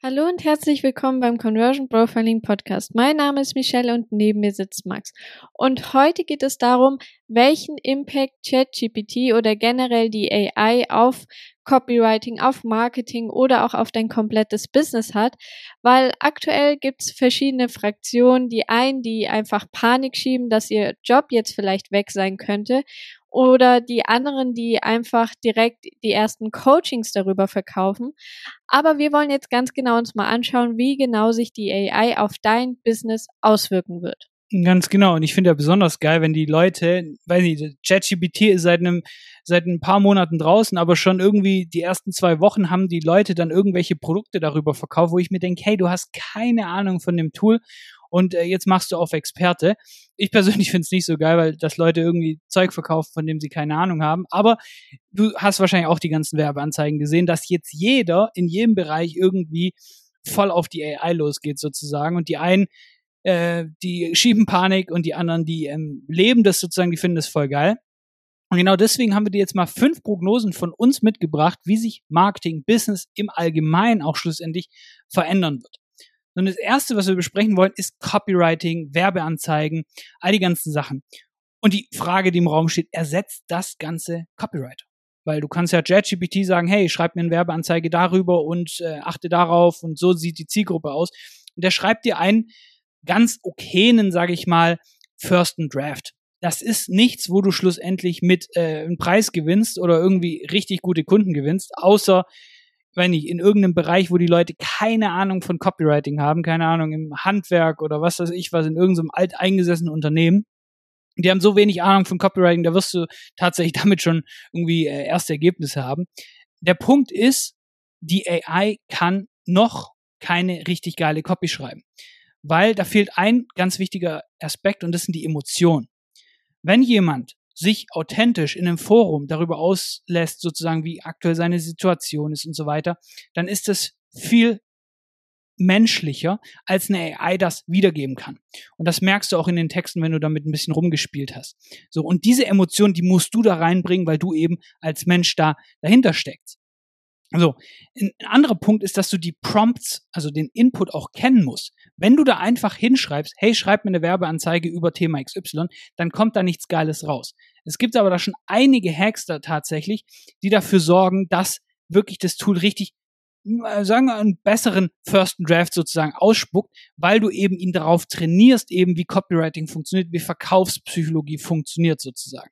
Hallo und herzlich willkommen beim Conversion Profiling Podcast. Mein Name ist Michelle und neben mir sitzt Max. Und heute geht es darum, welchen Impact ChatGPT oder generell die AI auf Copywriting, auf Marketing oder auch auf dein komplettes Business hat, weil aktuell gibt es verschiedene Fraktionen, die einen, die einfach Panik schieben, dass ihr Job jetzt vielleicht weg sein könnte oder die anderen, die einfach direkt die ersten Coachings darüber verkaufen. Aber wir wollen jetzt ganz genau uns mal anschauen, wie genau sich die AI auf dein Business auswirken wird. Ganz genau. Und ich finde ja besonders geil, wenn die Leute, weiß nicht, ChatGPT ist seit einem, seit ein paar Monaten draußen, aber schon irgendwie die ersten zwei Wochen haben die Leute dann irgendwelche Produkte darüber verkauft, wo ich mir denke, hey, du hast keine Ahnung von dem Tool und äh, jetzt machst du auf Experte. Ich persönlich finde es nicht so geil, weil das Leute irgendwie Zeug verkaufen, von dem sie keine Ahnung haben. Aber du hast wahrscheinlich auch die ganzen Werbeanzeigen gesehen, dass jetzt jeder in jedem Bereich irgendwie voll auf die AI losgeht sozusagen und die einen äh, die schieben Panik und die anderen, die ähm, leben das sozusagen, die finden das voll geil. Und genau deswegen haben wir dir jetzt mal fünf Prognosen von uns mitgebracht, wie sich Marketing, Business im Allgemeinen auch schlussendlich verändern wird. Und das erste, was wir besprechen wollen, ist Copywriting, Werbeanzeigen, all die ganzen Sachen. Und die Frage, die im Raum steht, ersetzt das ganze Copywriter? Weil du kannst ja ChatGPT sagen, hey, schreib mir eine Werbeanzeige darüber und äh, achte darauf und so sieht die Zielgruppe aus. Und der schreibt dir einen ganz okayen, sage ich mal, Firsten Draft. Das ist nichts, wo du schlussendlich mit äh, einen Preis gewinnst oder irgendwie richtig gute Kunden gewinnst, außer wenn nicht, in irgendeinem Bereich, wo die Leute keine Ahnung von Copywriting haben, keine Ahnung, im Handwerk oder was weiß ich was, in irgendeinem alteingesessenen Unternehmen. Die haben so wenig Ahnung von Copywriting, da wirst du tatsächlich damit schon irgendwie äh, erste Ergebnisse haben. Der Punkt ist, die AI kann noch keine richtig geile Copy schreiben. Weil da fehlt ein ganz wichtiger Aspekt und das sind die Emotionen. Wenn jemand sich authentisch in einem Forum darüber auslässt, sozusagen, wie aktuell seine Situation ist und so weiter, dann ist es viel menschlicher, als eine AI das wiedergeben kann. Und das merkst du auch in den Texten, wenn du damit ein bisschen rumgespielt hast. So, und diese Emotion, die musst du da reinbringen, weil du eben als Mensch da dahinter steckst. So, ein anderer Punkt ist, dass du die Prompts, also den Input auch kennen musst. Wenn du da einfach hinschreibst, hey, schreib mir eine Werbeanzeige über Thema XY, dann kommt da nichts Geiles raus. Es gibt aber da schon einige Hacks da tatsächlich, die dafür sorgen, dass wirklich das Tool richtig, äh, sagen wir, einen besseren First Draft sozusagen ausspuckt, weil du eben ihn darauf trainierst, eben wie Copywriting funktioniert, wie Verkaufspsychologie funktioniert sozusagen.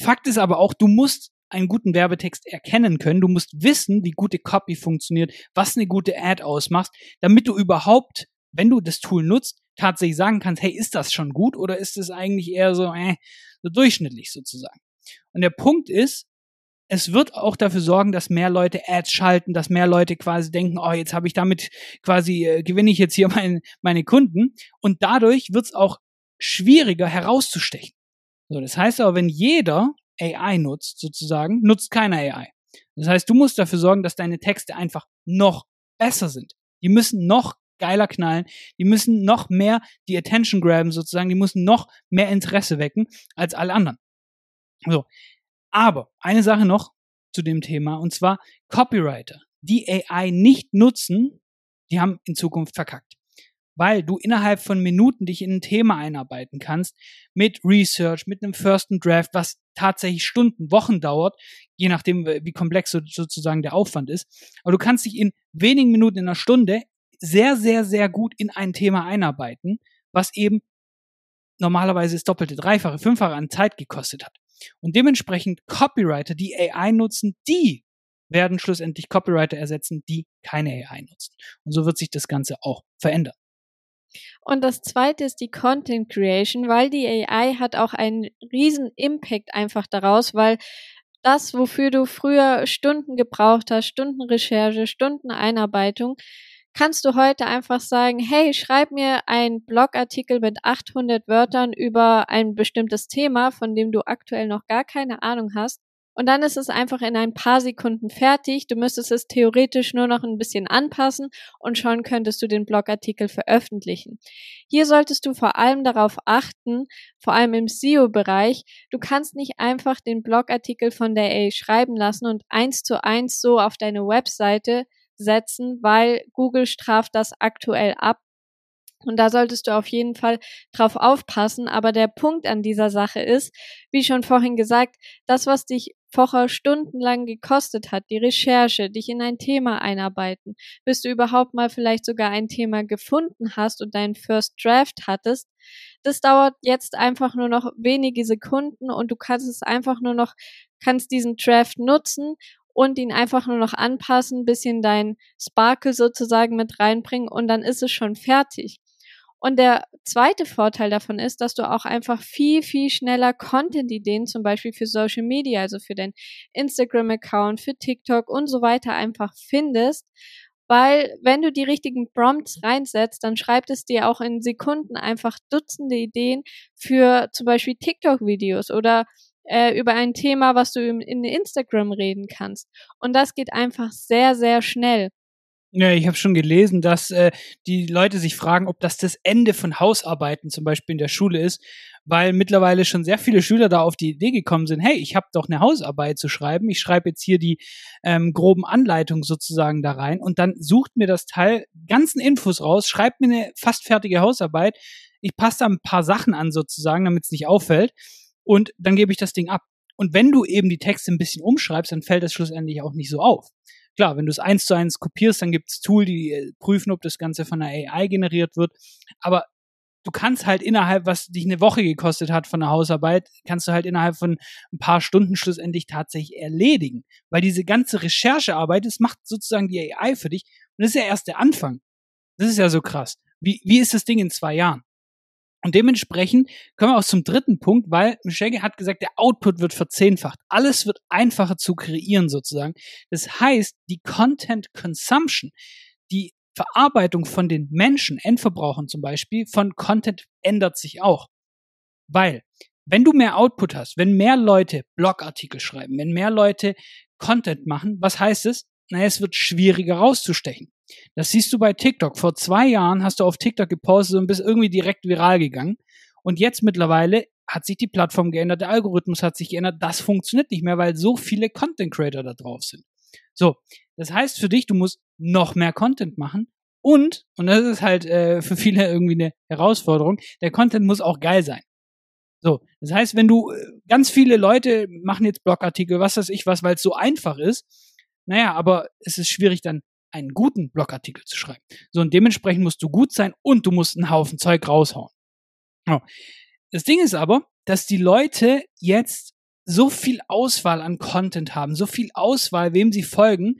Fakt ist aber auch, du musst einen guten Werbetext erkennen können. Du musst wissen, wie gute Copy funktioniert, was eine gute Ad ausmacht, damit du überhaupt, wenn du das Tool nutzt, tatsächlich sagen kannst, hey, ist das schon gut oder ist es eigentlich eher so, äh, so durchschnittlich sozusagen. Und der Punkt ist, es wird auch dafür sorgen, dass mehr Leute Ads schalten, dass mehr Leute quasi denken, oh, jetzt habe ich damit quasi, äh, gewinne ich jetzt hier mein, meine Kunden. Und dadurch wird es auch schwieriger herauszustechen. So, das heißt aber, wenn jeder AI nutzt, sozusagen, nutzt keine AI. Das heißt, du musst dafür sorgen, dass deine Texte einfach noch besser sind. Die müssen noch geiler knallen, die müssen noch mehr die Attention graben sozusagen, die müssen noch mehr Interesse wecken als alle anderen. So. Aber eine Sache noch zu dem Thema und zwar Copywriter, die AI nicht nutzen, die haben in Zukunft verkackt weil du innerhalb von Minuten dich in ein Thema einarbeiten kannst mit Research, mit einem First Draft, was tatsächlich Stunden, Wochen dauert, je nachdem, wie komplex sozusagen der Aufwand ist. Aber du kannst dich in wenigen Minuten, in einer Stunde sehr, sehr, sehr gut in ein Thema einarbeiten, was eben normalerweise das doppelte, dreifache, fünffache an Zeit gekostet hat. Und dementsprechend Copywriter, die AI nutzen, die werden schlussendlich Copywriter ersetzen, die keine AI nutzen. Und so wird sich das Ganze auch verändern. Und das zweite ist die Content Creation, weil die AI hat auch einen riesen Impact einfach daraus, weil das, wofür du früher Stunden gebraucht hast, Stunden Recherche, Stunden Einarbeitung, kannst du heute einfach sagen, hey, schreib mir einen Blogartikel mit 800 Wörtern über ein bestimmtes Thema, von dem du aktuell noch gar keine Ahnung hast. Und dann ist es einfach in ein paar Sekunden fertig. Du müsstest es theoretisch nur noch ein bisschen anpassen und schon könntest du den Blogartikel veröffentlichen. Hier solltest du vor allem darauf achten, vor allem im SEO-Bereich, du kannst nicht einfach den Blogartikel von der AI schreiben lassen und eins zu eins so auf deine Webseite setzen, weil Google straft das aktuell ab. Und da solltest du auf jeden Fall drauf aufpassen. Aber der Punkt an dieser Sache ist, wie schon vorhin gesagt, das, was dich vorher stundenlang gekostet hat, die Recherche, dich in ein Thema einarbeiten, bis du überhaupt mal vielleicht sogar ein Thema gefunden hast und deinen First Draft hattest, das dauert jetzt einfach nur noch wenige Sekunden und du kannst es einfach nur noch, kannst diesen Draft nutzen und ihn einfach nur noch anpassen, bisschen dein Sparkle sozusagen mit reinbringen und dann ist es schon fertig. Und der zweite Vorteil davon ist, dass du auch einfach viel, viel schneller Content-Ideen zum Beispiel für Social Media, also für deinen Instagram-Account, für TikTok und so weiter einfach findest. Weil wenn du die richtigen Prompts reinsetzt, dann schreibt es dir auch in Sekunden einfach Dutzende Ideen für zum Beispiel TikTok-Videos oder äh, über ein Thema, was du in, in Instagram reden kannst. Und das geht einfach sehr, sehr schnell. Ja, ich habe schon gelesen, dass äh, die Leute sich fragen, ob das das Ende von Hausarbeiten zum Beispiel in der Schule ist, weil mittlerweile schon sehr viele Schüler da auf die Idee gekommen sind, hey, ich habe doch eine Hausarbeit zu schreiben, ich schreibe jetzt hier die ähm, groben Anleitungen sozusagen da rein und dann sucht mir das Teil ganzen Infos raus, schreibt mir eine fast fertige Hausarbeit, ich passe da ein paar Sachen an sozusagen, damit es nicht auffällt und dann gebe ich das Ding ab. Und wenn du eben die Texte ein bisschen umschreibst, dann fällt das schlussendlich auch nicht so auf. Klar, wenn du es eins zu eins kopierst, dann gibt es Tool, die äh, prüfen, ob das Ganze von der AI generiert wird. Aber du kannst halt innerhalb, was dich eine Woche gekostet hat von der Hausarbeit, kannst du halt innerhalb von ein paar Stunden schlussendlich tatsächlich erledigen. Weil diese ganze Recherchearbeit, das macht sozusagen die AI für dich. Und das ist ja erst der Anfang. Das ist ja so krass. Wie, wie ist das Ding in zwei Jahren? Und dementsprechend kommen wir auch zum dritten Punkt, weil Michelle hat gesagt, der Output wird verzehnfacht. Alles wird einfacher zu kreieren sozusagen. Das heißt, die Content Consumption, die Verarbeitung von den Menschen, Endverbrauchern zum Beispiel, von Content ändert sich auch. Weil, wenn du mehr Output hast, wenn mehr Leute Blogartikel schreiben, wenn mehr Leute Content machen, was heißt es? naja, es wird schwieriger rauszustechen. Das siehst du bei TikTok. Vor zwei Jahren hast du auf TikTok gepostet und bist irgendwie direkt viral gegangen. Und jetzt mittlerweile hat sich die Plattform geändert, der Algorithmus hat sich geändert. Das funktioniert nicht mehr, weil so viele Content Creator da drauf sind. So, das heißt für dich, du musst noch mehr Content machen und, und das ist halt äh, für viele irgendwie eine Herausforderung, der Content muss auch geil sein. So, das heißt, wenn du äh, ganz viele Leute machen jetzt Blogartikel, was weiß ich was, weil es so einfach ist, naja, aber es ist schwierig dann einen guten Blogartikel zu schreiben. So, und dementsprechend musst du gut sein und du musst einen Haufen Zeug raushauen. Oh. Das Ding ist aber, dass die Leute jetzt so viel Auswahl an Content haben, so viel Auswahl, wem sie folgen,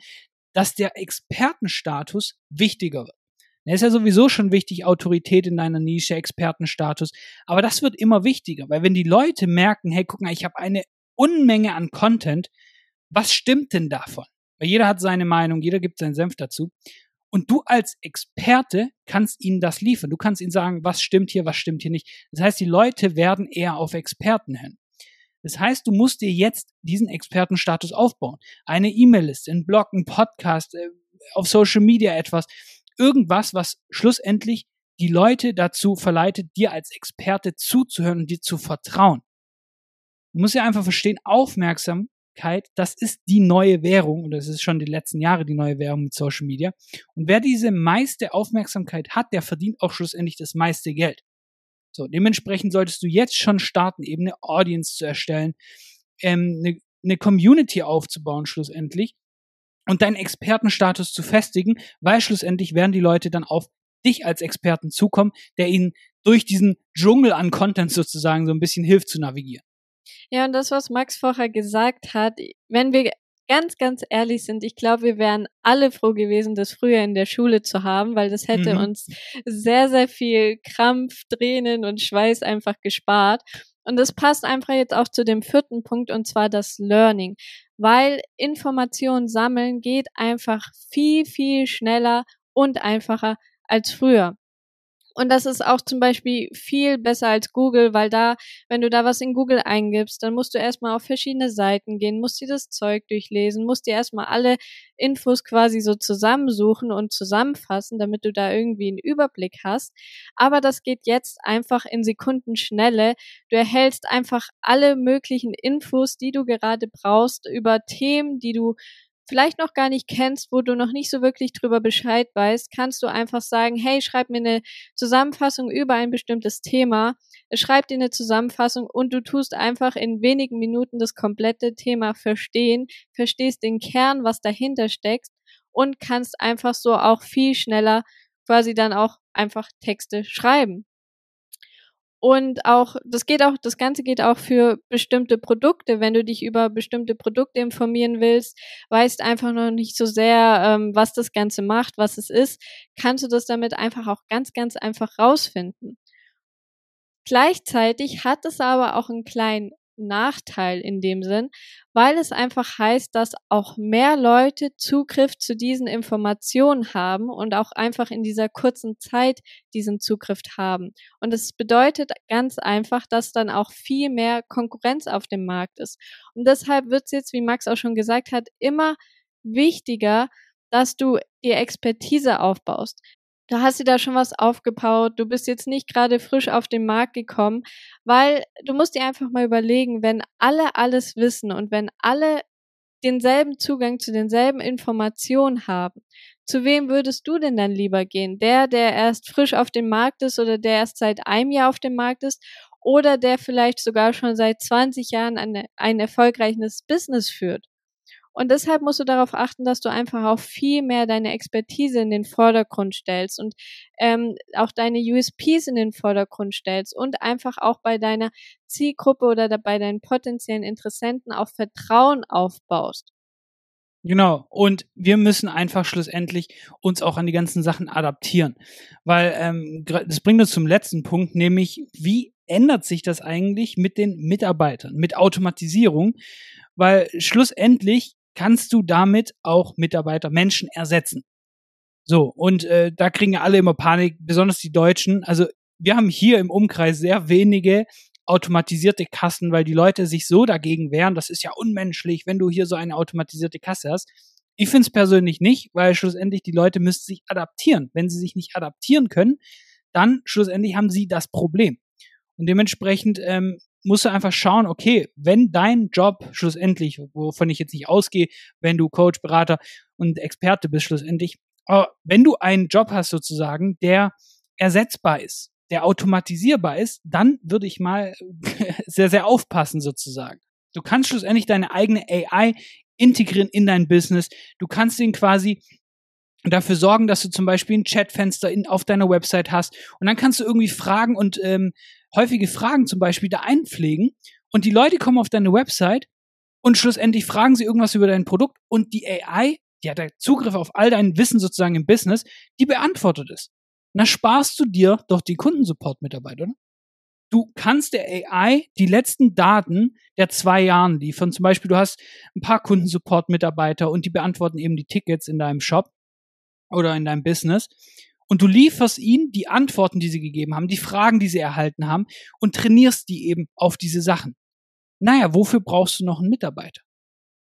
dass der Expertenstatus wichtiger wird. Er ist ja sowieso schon wichtig, Autorität in deiner Nische, Expertenstatus. Aber das wird immer wichtiger, weil wenn die Leute merken, hey, guck mal, ich habe eine Unmenge an Content, was stimmt denn davon? Weil jeder hat seine Meinung, jeder gibt seinen Senf dazu. Und du als Experte kannst ihnen das liefern. Du kannst ihnen sagen, was stimmt hier, was stimmt hier nicht. Das heißt, die Leute werden eher auf Experten hin. Das heißt, du musst dir jetzt diesen Expertenstatus aufbauen. Eine E-Mail-Liste, ein Blog, ein Podcast, äh, auf Social Media etwas. Irgendwas, was schlussendlich die Leute dazu verleitet, dir als Experte zuzuhören und dir zu vertrauen. Du musst ja einfach verstehen, aufmerksam Aufmerksamkeit, das ist die neue Währung und das ist schon die letzten Jahre die neue Währung mit Social Media. Und wer diese meiste Aufmerksamkeit hat, der verdient auch schlussendlich das meiste Geld. So, dementsprechend solltest du jetzt schon starten, eben eine Audience zu erstellen, ähm, eine, eine Community aufzubauen schlussendlich und deinen Expertenstatus zu festigen, weil schlussendlich werden die Leute dann auf dich als Experten zukommen, der ihnen durch diesen Dschungel an Content sozusagen so ein bisschen hilft zu navigieren. Ja, und das, was Max vorher gesagt hat, wenn wir ganz, ganz ehrlich sind, ich glaube, wir wären alle froh gewesen, das früher in der Schule zu haben, weil das hätte mhm. uns sehr, sehr viel Krampf, Tränen und Schweiß einfach gespart. Und das passt einfach jetzt auch zu dem vierten Punkt, und zwar das Learning. Weil Informationen sammeln geht einfach viel, viel schneller und einfacher als früher. Und das ist auch zum Beispiel viel besser als Google, weil da, wenn du da was in Google eingibst, dann musst du erstmal auf verschiedene Seiten gehen, musst dir das Zeug durchlesen, musst dir erstmal alle Infos quasi so zusammensuchen und zusammenfassen, damit du da irgendwie einen Überblick hast. Aber das geht jetzt einfach in Sekundenschnelle. Du erhältst einfach alle möglichen Infos, die du gerade brauchst über Themen, die du vielleicht noch gar nicht kennst, wo du noch nicht so wirklich drüber Bescheid weißt, kannst du einfach sagen, hey, schreib mir eine Zusammenfassung über ein bestimmtes Thema, schreib dir eine Zusammenfassung und du tust einfach in wenigen Minuten das komplette Thema verstehen, verstehst den Kern, was dahinter steckt und kannst einfach so auch viel schneller quasi dann auch einfach Texte schreiben. Und auch, das geht auch, das Ganze geht auch für bestimmte Produkte. Wenn du dich über bestimmte Produkte informieren willst, weißt einfach noch nicht so sehr, ähm, was das Ganze macht, was es ist, kannst du das damit einfach auch ganz, ganz einfach rausfinden. Gleichzeitig hat es aber auch einen kleinen Nachteil in dem Sinn, weil es einfach heißt, dass auch mehr Leute Zugriff zu diesen Informationen haben und auch einfach in dieser kurzen Zeit diesen Zugriff haben. Und es bedeutet ganz einfach, dass dann auch viel mehr Konkurrenz auf dem Markt ist. Und deshalb wird es jetzt, wie Max auch schon gesagt hat, immer wichtiger, dass du die Expertise aufbaust da hast du da schon was aufgebaut, du bist jetzt nicht gerade frisch auf den Markt gekommen, weil du musst dir einfach mal überlegen, wenn alle alles wissen und wenn alle denselben Zugang zu denselben Informationen haben, zu wem würdest du denn dann lieber gehen? Der, der erst frisch auf dem Markt ist oder der erst seit einem Jahr auf dem Markt ist oder der vielleicht sogar schon seit 20 Jahren ein, ein erfolgreiches Business führt? Und deshalb musst du darauf achten, dass du einfach auch viel mehr deine Expertise in den Vordergrund stellst und ähm, auch deine USPs in den Vordergrund stellst und einfach auch bei deiner Zielgruppe oder bei deinen potenziellen Interessenten auch Vertrauen aufbaust. Genau. Und wir müssen einfach schlussendlich uns auch an die ganzen Sachen adaptieren. Weil ähm, das bringt uns zum letzten Punkt, nämlich wie ändert sich das eigentlich mit den Mitarbeitern, mit Automatisierung? Weil schlussendlich kannst du damit auch Mitarbeiter, Menschen ersetzen. So, und äh, da kriegen alle immer Panik, besonders die Deutschen. Also wir haben hier im Umkreis sehr wenige automatisierte Kassen, weil die Leute sich so dagegen wehren, das ist ja unmenschlich, wenn du hier so eine automatisierte Kasse hast. Ich finde es persönlich nicht, weil schlussendlich die Leute müssen sich adaptieren. Wenn sie sich nicht adaptieren können, dann schlussendlich haben sie das Problem. Und dementsprechend ähm, musst du einfach schauen, okay, wenn dein Job schlussendlich, wovon ich jetzt nicht ausgehe, wenn du Coach, Berater und Experte bist schlussendlich, aber wenn du einen Job hast sozusagen, der ersetzbar ist, der automatisierbar ist, dann würde ich mal sehr, sehr aufpassen sozusagen. Du kannst schlussendlich deine eigene AI integrieren in dein Business. Du kannst den quasi dafür sorgen, dass du zum Beispiel ein Chatfenster in, auf deiner Website hast und dann kannst du irgendwie Fragen und ähm, häufige Fragen zum Beispiel da einpflegen und die Leute kommen auf deine Website und schlussendlich fragen sie irgendwas über dein Produkt und die AI, die hat Zugriff auf all dein Wissen sozusagen im Business, die beantwortet es. Na sparst du dir doch die Kundensupport-Mitarbeiter, oder? Du kannst der AI die letzten Daten der zwei Jahren liefern. Zum Beispiel, du hast ein paar Kundensupport-Mitarbeiter und die beantworten eben die Tickets in deinem Shop oder in deinem Business und du lieferst ihnen die Antworten, die sie gegeben haben, die Fragen, die sie erhalten haben und trainierst die eben auf diese Sachen. Naja, wofür brauchst du noch einen Mitarbeiter?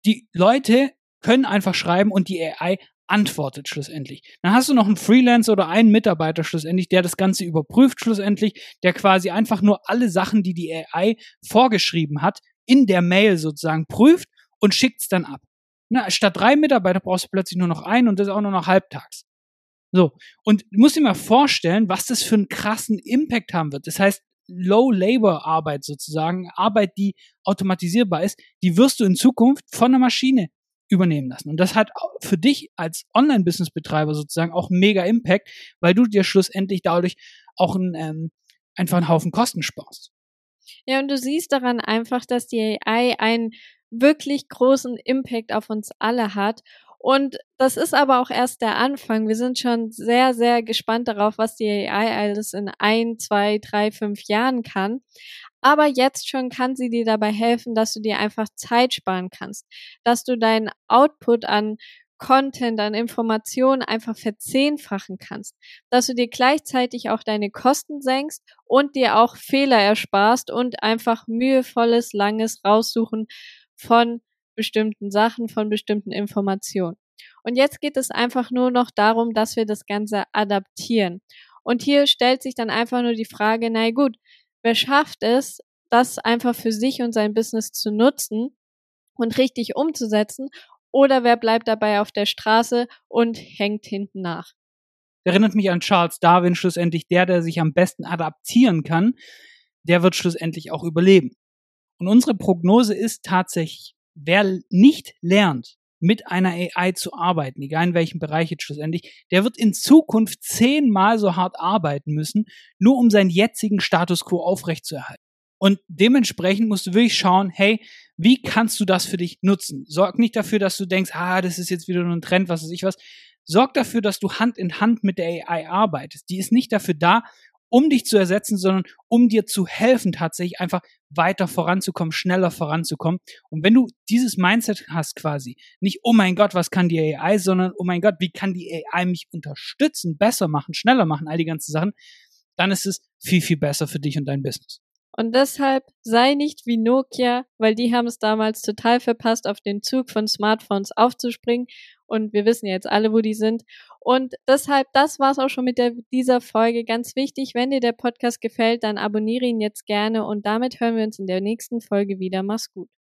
Die Leute können einfach schreiben und die AI antwortet schlussendlich. Dann hast du noch einen Freelancer oder einen Mitarbeiter schlussendlich, der das Ganze überprüft schlussendlich, der quasi einfach nur alle Sachen, die die AI vorgeschrieben hat, in der Mail sozusagen prüft und schickt's dann ab. Na, statt drei Mitarbeiter brauchst du plötzlich nur noch einen und das auch nur noch halbtags. So. Und du musst dir mal vorstellen, was das für einen krassen Impact haben wird. Das heißt, Low-Labor-Arbeit sozusagen, Arbeit, die automatisierbar ist, die wirst du in Zukunft von einer Maschine übernehmen lassen. Und das hat für dich als Online-Business-Betreiber sozusagen auch mega Impact, weil du dir schlussendlich dadurch auch einen, ähm, einfach einen Haufen Kosten sparst. Ja, und du siehst daran einfach, dass die AI einen wirklich großen Impact auf uns alle hat. Und das ist aber auch erst der Anfang. Wir sind schon sehr, sehr gespannt darauf, was die AI alles in ein, zwei, drei, fünf Jahren kann. Aber jetzt schon kann sie dir dabei helfen, dass du dir einfach Zeit sparen kannst, dass du deinen Output an Content, an Informationen einfach verzehnfachen kannst, dass du dir gleichzeitig auch deine Kosten senkst und dir auch Fehler ersparst und einfach mühevolles, langes Raussuchen von bestimmten Sachen, von bestimmten Informationen. Und jetzt geht es einfach nur noch darum, dass wir das Ganze adaptieren. Und hier stellt sich dann einfach nur die Frage, na gut, wer schafft es, das einfach für sich und sein Business zu nutzen und richtig umzusetzen oder wer bleibt dabei auf der Straße und hängt hinten nach. Erinnert mich an Charles Darwin schlussendlich, der, der sich am besten adaptieren kann, der wird schlussendlich auch überleben. Und unsere Prognose ist tatsächlich, wer nicht lernt, mit einer AI zu arbeiten, egal in welchem Bereich jetzt schlussendlich, der wird in Zukunft zehnmal so hart arbeiten müssen, nur um seinen jetzigen Status quo aufrechtzuerhalten. Und dementsprechend musst du wirklich schauen, hey, wie kannst du das für dich nutzen? Sorg nicht dafür, dass du denkst, ah, das ist jetzt wieder nur ein Trend, was weiß ich was. Sorg dafür, dass du Hand in Hand mit der AI arbeitest. Die ist nicht dafür da, um dich zu ersetzen, sondern um dir zu helfen, tatsächlich einfach weiter voranzukommen, schneller voranzukommen. Und wenn du dieses Mindset hast quasi, nicht, oh mein Gott, was kann die AI, sondern, oh mein Gott, wie kann die AI mich unterstützen, besser machen, schneller machen, all die ganzen Sachen, dann ist es viel, viel besser für dich und dein Business. Und deshalb sei nicht wie Nokia, weil die haben es damals total verpasst, auf den Zug von Smartphones aufzuspringen. Und wir wissen jetzt alle, wo die sind. Und deshalb, das war's auch schon mit der, dieser Folge. Ganz wichtig, wenn dir der Podcast gefällt, dann abonniere ihn jetzt gerne und damit hören wir uns in der nächsten Folge wieder. Mach's gut.